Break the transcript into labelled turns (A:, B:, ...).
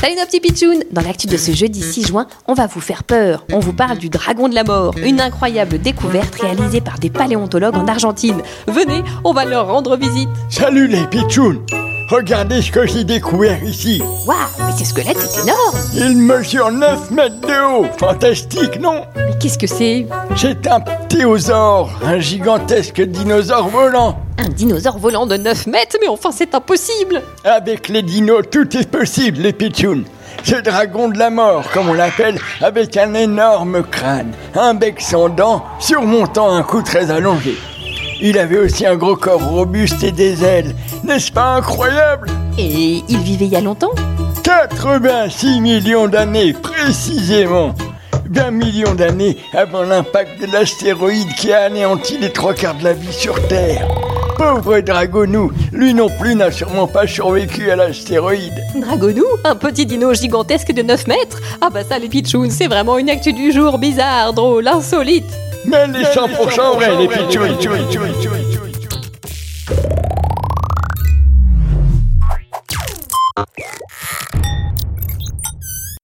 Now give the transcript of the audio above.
A: Salut nos petits pitchouns Dans l'actu de ce jeudi 6 juin, on va vous faire peur. On vous parle du dragon de la mort, une incroyable découverte réalisée par des paléontologues en Argentine. Venez, on va leur rendre visite.
B: Salut les pitchouns Regardez ce que j'ai découvert ici.
A: Waouh, mais ce squelette est énorme
B: Il mesure 9 mètres de haut. Fantastique, non?
A: Mais qu'est-ce que c'est?
B: C'est un ptéosaure, un gigantesque dinosaure volant.
A: Un dinosaure volant de 9 mètres Mais enfin, c'est impossible
B: Avec les dinos, tout est possible, les pitchouns. Ce dragon de la mort, comme on l'appelle, avec un énorme crâne, un bec sans dents, surmontant un cou très allongé. Il avait aussi un gros corps robuste et des ailes. N'est-ce pas incroyable?
A: Et il vivait il y a longtemps?
B: 86 millions d'années précisément. 20 millions d'années avant l'impact de l'astéroïde qui a anéanti les trois quarts de la vie sur Terre. Pauvre Dragonou, lui non plus n'a sûrement pas survécu à l'astéroïde.
A: Dragonou Un petit dino gigantesque de 9 mètres? Ah bah ça les pitchouns, c'est vraiment une actu du jour bizarre, drôle, insolite
B: Mais les 100% vrais, les pitchouins.